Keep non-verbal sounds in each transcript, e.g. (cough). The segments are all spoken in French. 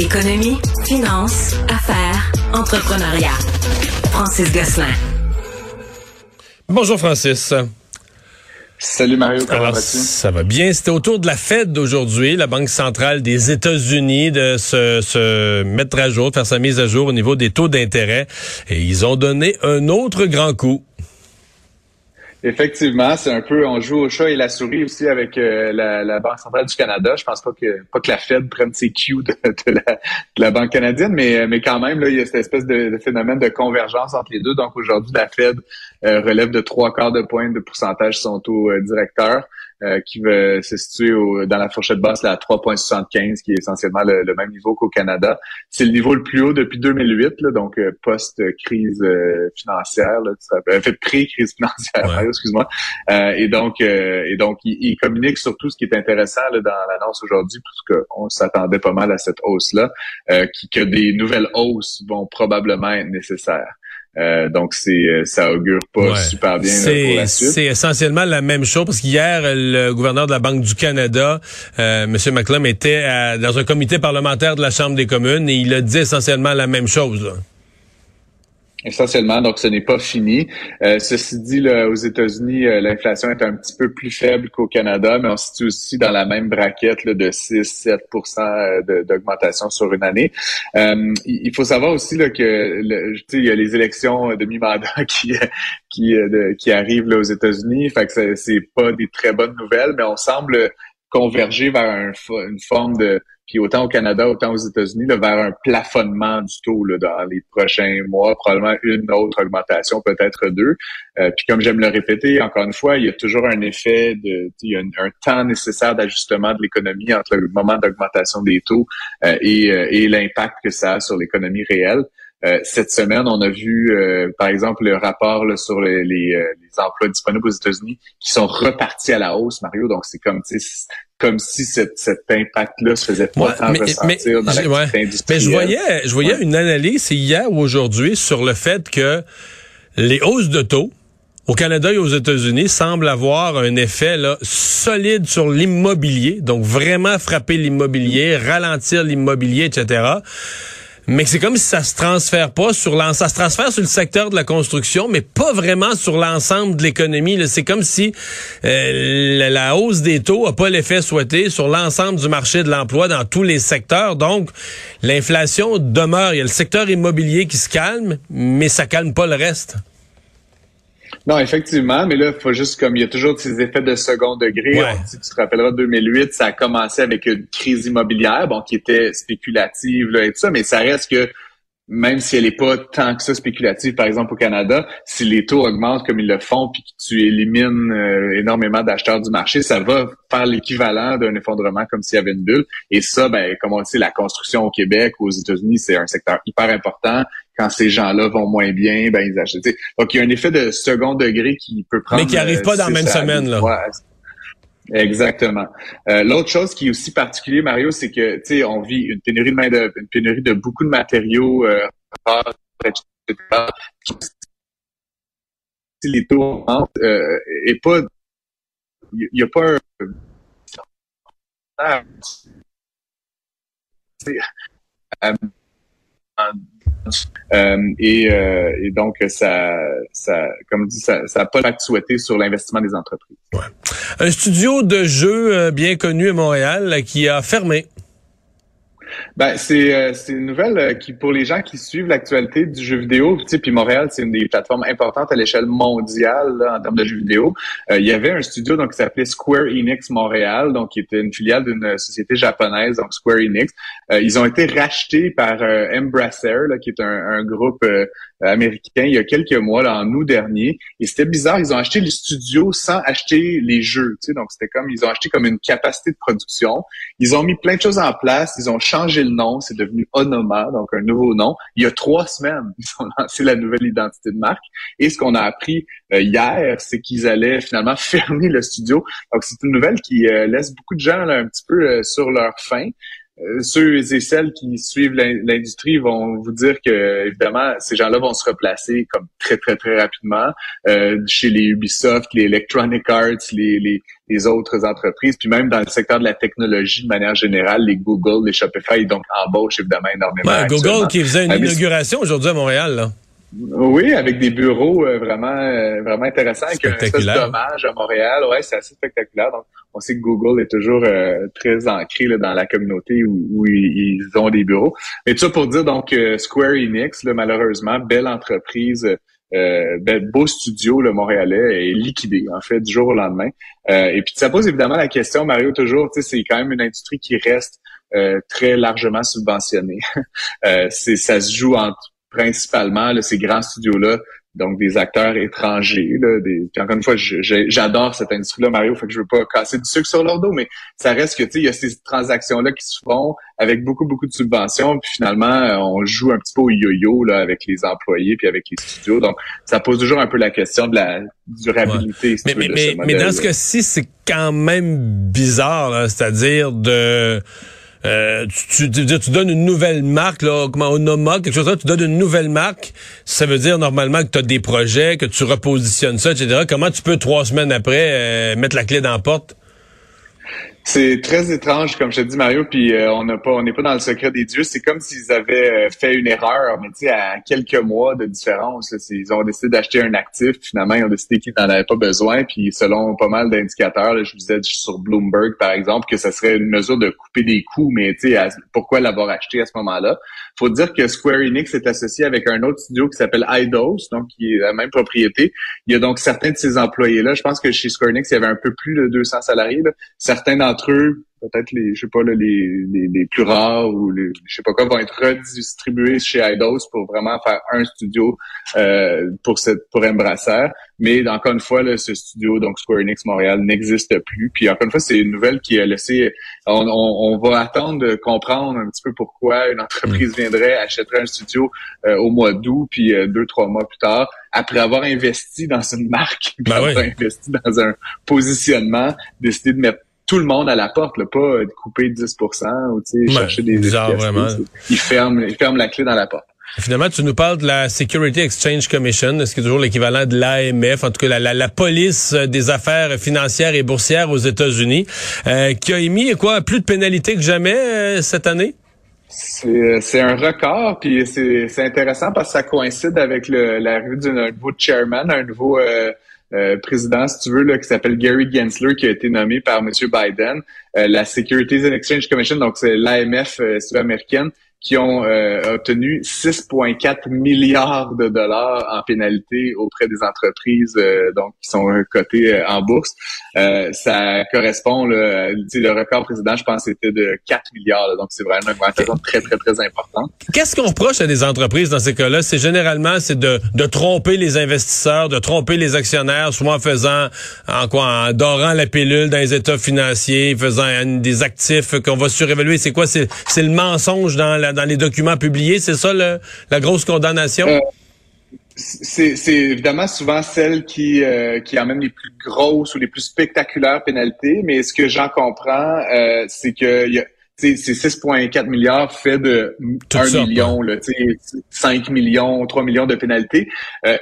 Économie, finance, affaires, entrepreneuriat. Francis Gosselin. Bonjour Francis. Salut Mario, comment Alors, vas-tu? ça va bien? C'était autour de la Fed d'aujourd'hui, la Banque centrale des États-Unis, de se, se mettre à jour, de faire sa mise à jour au niveau des taux d'intérêt. Et ils ont donné un autre grand coup. Effectivement, c'est un peu, on joue au chat et la souris aussi avec euh, la, la, Banque centrale du Canada. Je pense pas que pas que la Fed prenne ses cues de, de, la, de la, Banque canadienne, mais mais quand même là, il y a cette espèce de, de phénomène de convergence entre les deux. Donc aujourd'hui, la Fed euh, relève de trois quarts de point de pourcentage son taux euh, directeur. Euh, qui va se situer au, dans la fourchette basse là, à 3,75, qui est essentiellement le, le même niveau qu'au Canada. C'est le niveau le plus haut depuis 2008, là, donc euh, post-crise euh, financière, là, fait pré-crise financière, ouais. excuse-moi. et donc, et donc, il, il, communique sur tout ce qui est intéressant là, dans l'annonce aujourd'hui, parce qu'on s'attendait pas mal à cette hausse-là, qui, que des nouvelles hausses vont probablement être nécessaires. Euh, donc c'est ça augure pas ouais. super bien là, pour la suite. C'est essentiellement la même chose parce qu'hier le gouverneur de la Banque du Canada, euh, M. McClum, était à, dans un comité parlementaire de la Chambre des communes et il a dit essentiellement la même chose. Là. Essentiellement, donc ce n'est pas fini. Euh, ceci dit, là, aux États-Unis, euh, l'inflation est un petit peu plus faible qu'au Canada, mais on se situe aussi dans la même braquette là, de 6-7% d'augmentation sur une année. Euh, il faut savoir aussi là, que le, il y a les élections de mi-mandat (laughs) qui qui, qui arrivent là, aux États-Unis. Fait que c'est pas des très bonnes nouvelles, mais on semble converger vers un, une forme de puis autant au Canada, autant aux États-Unis, vers un plafonnement du taux là, dans les prochains mois, probablement une autre augmentation, peut-être deux. Euh, puis comme j'aime le répéter, encore une fois, il y a toujours un effet de, il y a un, temps nécessaire d'ajustement de l'économie entre le moment d'augmentation des taux euh, et, euh, et l'impact que ça a sur l'économie réelle. Euh, cette semaine, on a vu, euh, par exemple, le rapport là, sur les, les, les, emplois disponibles aux États-Unis qui sont repartis à la hausse, Mario. Donc, c'est comme, comme si cette, cet impact-là se faisait pas ouais, tant mais, ressentir mais, dans ouais. Mais je voyais, je voyais ouais. une analyse hier ou aujourd'hui sur le fait que les hausses de taux au Canada et aux États-Unis semblent avoir un effet là, solide sur l'immobilier, donc vraiment frapper l'immobilier, ralentir l'immobilier, etc mais c'est comme si ça se transfère pas sur l'ensemble. Ça se transfère sur le secteur de la construction, mais pas vraiment sur l'ensemble de l'économie. C'est comme si euh, la, hausse des taux a pas l'effet souhaité sur l'ensemble du marché de l'emploi dans tous les secteurs. Donc, l'inflation demeure. Il y a le secteur immobilier qui se calme, mais ça calme pas le reste. Non, effectivement, mais là, il faut juste comme il y a toujours ces effets de second degré. Ouais. tu te rappelleras 2008, ça a commencé avec une crise immobilière, bon, qui était spéculative là, et tout ça, mais ça reste que même si elle n'est pas tant que ça spéculative, par exemple au Canada, si les taux augmentent comme ils le font, puis que tu élimines euh, énormément d'acheteurs du marché, ça va faire l'équivalent d'un effondrement comme s'il y avait une bulle. Et ça, ben, comme on le sait, la construction au Québec, aux États-Unis, c'est un secteur hyper important. Quand ces gens-là vont moins bien, ben ils achètent. Donc il y a un effet de second degré qui peut prendre. Mais qui arrive pas dans la même semaine là. Exactement. Euh, L'autre chose qui est aussi particulier, Mario, c'est que tu sais, on vit une pénurie de main de une pénurie de beaucoup de matériaux, euh, etc. Si les taux augmentent, euh, et pas, il n'y a pas un, et, et, donc ça, comme dit, ça n'a pas l'impact souhaité sur l'investissement des entreprises. Un studio de jeux bien connu à Montréal qui a fermé. Ben, c'est euh, une nouvelle euh, qui pour les gens qui suivent l'actualité du jeu vidéo, tu sais, puis Montréal, c'est une des plateformes importantes à l'échelle mondiale en termes de jeux vidéo. Euh, il y avait un studio donc qui s'appelait Square Enix Montréal, donc qui était une filiale d'une société japonaise, donc Square Enix. ils ont été rachetés par Embracer, là, qui est un, un groupe américain il y a quelques mois, là, en août dernier. Et c'était bizarre, ils ont acheté les studios sans acheter les jeux. Tu sais, donc c'était comme ils ont acheté comme une capacité de production. Ils ont mis plein de choses en place. Ils ont changé le nom, c'est devenu Onoma, donc un nouveau nom. Il y a trois semaines, ils ont lancé la nouvelle identité de marque. Et ce qu'on a appris euh, hier, c'est qu'ils allaient finalement fermer le studio. Donc c'est une nouvelle qui euh, laisse beaucoup de gens un petit peu euh, sur leur faim. Euh, ceux et celles qui suivent l'industrie vont vous dire que évidemment ces gens-là vont se replacer comme très très très rapidement euh, chez les Ubisoft, les Electronic Arts, les, les, les, autres entreprises, puis même dans le secteur de la technologie de manière générale, les Google, les Shopify, donc embauchent évidemment énormément. Ouais, Google qui faisait une inauguration aujourd'hui à Montréal. Là. Oui, avec des bureaux euh, vraiment euh, vraiment intéressants, avec un espèce d'hommage à Montréal. Ouais, c'est assez spectaculaire. Donc, on sait que Google est toujours euh, très ancré là, dans la communauté où, ils ont des bureaux. Mais tout ça pour dire donc Square Enix, là, malheureusement, belle entreprise, beau studio le Montréalais est liquidé en fait du jour au lendemain. et puis ça pose évidemment la question, Mario, toujours, tu sais, c'est quand même une industrie qui reste très largement subventionnée. (laughs) c'est ça se joue entre principalement là, ces grands studios-là, donc des acteurs étrangers. Là, des... encore une fois, j'adore cette industrie-là, Mario, fait que je veux pas casser du sucre sur leur dos, mais ça reste que tu sais, il y a ces transactions-là qui se font avec beaucoup, beaucoup de subventions, puis finalement, euh, on joue un petit peu au yo-yo là, avec les employés puis avec les studios. Donc, ça pose toujours un peu la question de la durabilité. mais, mais, mais dans ce cas-ci, c'est quand même bizarre, c'est-à-dire de euh, tu, tu, tu, donnes une nouvelle marque, là, comment Onoma, quelque chose comme ça, tu donnes une nouvelle marque, ça veut dire normalement que tu as des projets, que tu repositionnes ça, etc. Comment tu peux trois semaines après euh, mettre la clé dans la porte? C'est très étrange, comme je te dis, Mario, puis euh, on n'a pas, on n'est pas dans le secret des dieux. C'est comme s'ils avaient euh, fait une erreur, mais tu sais, à quelques mois de différence. ils ont décidé d'acheter un actif, finalement, ils ont décidé qu'ils n'en avaient pas besoin, puis selon pas mal d'indicateurs, je vous disais sur Bloomberg, par exemple, que ce serait une mesure de couper des coûts, mais tu sais, pourquoi l'avoir acheté à ce moment-là? faut dire que Square Enix est associé avec un autre studio qui s'appelle Eidos, donc qui est la même propriété. Il y a donc certains de ces employés-là, je pense que chez Square Enix, il y avait un peu plus de 200 salariés. Certains d'entre eux peut-être les, je sais pas, les, les, plus rares ou les, je sais pas quoi, vont être redistribués chez Eidos pour vraiment faire un studio euh, pour cette pour Embracer. Mais encore une fois, là, ce studio, donc Square Enix Montréal, n'existe plus. Puis encore une fois, c'est une nouvelle qui a laissé. On, on, va attendre de comprendre un petit peu pourquoi une entreprise mm. viendrait, achèterait un studio euh, au mois d'août, puis euh, deux, trois mois plus tard, après avoir investi dans une marque, ben (laughs) avoir investi dans un positionnement, décider de mettre tout le monde à la porte, là, pas de couper 10% ou chercher des bizarre, vraiment. Ils ferment, ils ferment la clé dans la porte. Finalement, tu nous parles de la Security Exchange Commission, ce qui est toujours l'équivalent de l'AMF, en tout cas la, la, police des affaires financières et boursières aux États-Unis, euh, qui a émis quoi plus de pénalités que jamais euh, cette année? C'est un record, puis c'est intéressant parce que ça coïncide avec l'arrivée d'un nouveau chairman, un nouveau euh, euh, président, si tu veux, là, qui s'appelle Gary Gensler, qui a été nommé par M. Biden. Euh, la Securities and Exchange Commission, donc c'est l'AMF euh, sud-américaine, qui ont euh, obtenu 6,4 milliards de dollars en pénalité auprès des entreprises euh, donc qui sont cotées euh, en bourse. ça correspond, le, le record précédent, je pense, c'était de 4 milliards. donc, c'est vraiment une augmentation très, très, très importante. Qu'est-ce qu'on reproche à des entreprises dans ces cas-là? C'est généralement, c'est de, de tromper les investisseurs, de tromper les actionnaires, soit en faisant, en quoi, en dorant la pilule dans les états financiers, faisant des actifs qu'on va surévaluer. C'est quoi? C'est le mensonge dans la dans les documents publiés. C'est ça la grosse condamnation? Euh, c'est évidemment souvent celle qui, euh, qui amène les plus grosses ou les plus spectaculaires pénalités, mais ce que j'en comprends, euh, c'est que y a, c'est 6,4 milliards fait de 1 million, là, 5 millions, 3 millions de pénalités.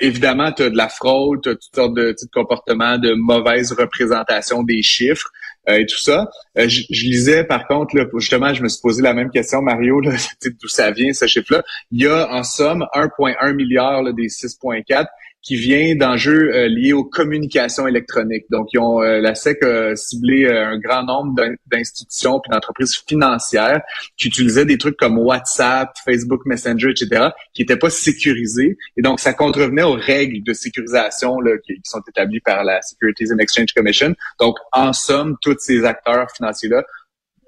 évidemment, tu as de la fraude, tu as toutes sortes de, de comportements de mauvaise représentation des chiffres. Et tout ça. Je, lisais, par contre, là, justement, je me suis posé la même question, Mario, (laughs) d'où ça vient, ce chiffre-là. Il y a en somme 1,1 milliard des 6,4 qui vient d'enjeux euh, liés aux communications électroniques. Donc, ils ont, euh, la SEC a ciblé euh, un grand nombre d'institutions puis d'entreprises financières qui utilisaient des trucs comme WhatsApp, Facebook Messenger, etc., qui n'étaient pas sécurisés. Et donc, ça contrevenait aux règles de sécurisation là, qui, sont établies par la Securities and Exchange Commission. Donc, en somme, tous ces acteurs financiers-là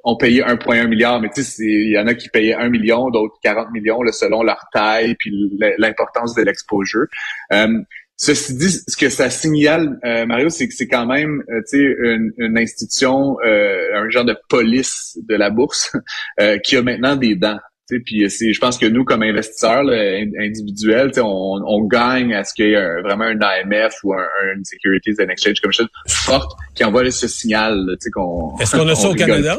ont payé 1,1 milliard, mais tu sais, il y en a qui payaient 1 million, d'autres 40 millions, là, selon leur taille puis l'importance de l'exposure. Euh, ceci dit, ce que ça signale, euh, Mario, c'est que c'est quand même, euh, tu sais, une, une, institution, un genre de police de la bourse (laughs) qui a maintenant des dents. Puis je pense que nous, comme investisseurs individuels, on, on, gagne à ce qu'il y ait vraiment un AMF ou un, une Securities and Exchange Commission forte qui envoie ce signal. qu'on Est-ce qu'on a (laughs) ça au Canada?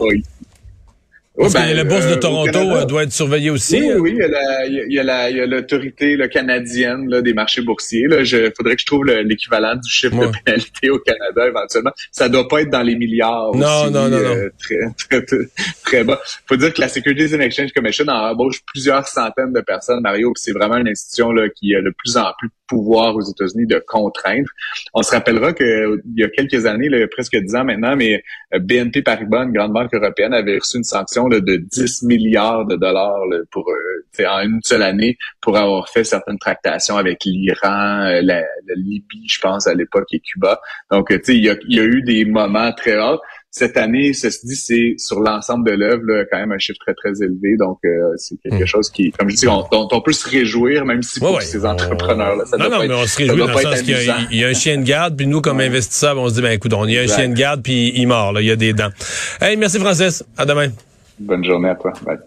Parce ben, la bourse de euh, Toronto euh, doit être surveillée aussi. Oui, oui, il y a l'autorité canadienne là, des marchés boursiers. Là. Je, faudrait que je trouve l'équivalent du chiffre de pénalité au Canada éventuellement. Ça doit pas être dans les milliards. Non, non, non, euh, très, très, très, bas. Faut dire que la Securities and Exchange Commission embauche plusieurs centaines de personnes, Mario. C'est vraiment une institution là, qui a de plus en plus pouvoir aux États-Unis de contraindre. On se rappellera qu'il y a quelques années, là, presque dix ans maintenant, mais BNP Paribas, une grande banque européenne, avait reçu une sanction de 10 milliards de dollars pour euh, en une seule année pour avoir fait certaines tractations avec l'Iran, euh, la, Libye, je pense à l'époque et Cuba. Donc, tu sais, il y a, eu des moments très rares cette année, ceci dit, c'est sur l'ensemble de l'œuvre quand même un chiffre très, très élevé. Donc, euh, c'est quelque hmm. chose qui, comme je dis, on, dont on peut se réjouir, même si pour ces entrepreneurs-là, ça Non, non, mais on se réjouit dans le sens qu'il y, y, a un chien de garde, puis nous, comme investisseurs, on se dit, ben écoute, il y a un chien de garde, puis il mord, là, il y a des dents. Hey, merci Francis. À demain. Bonne journée à toi. Bye.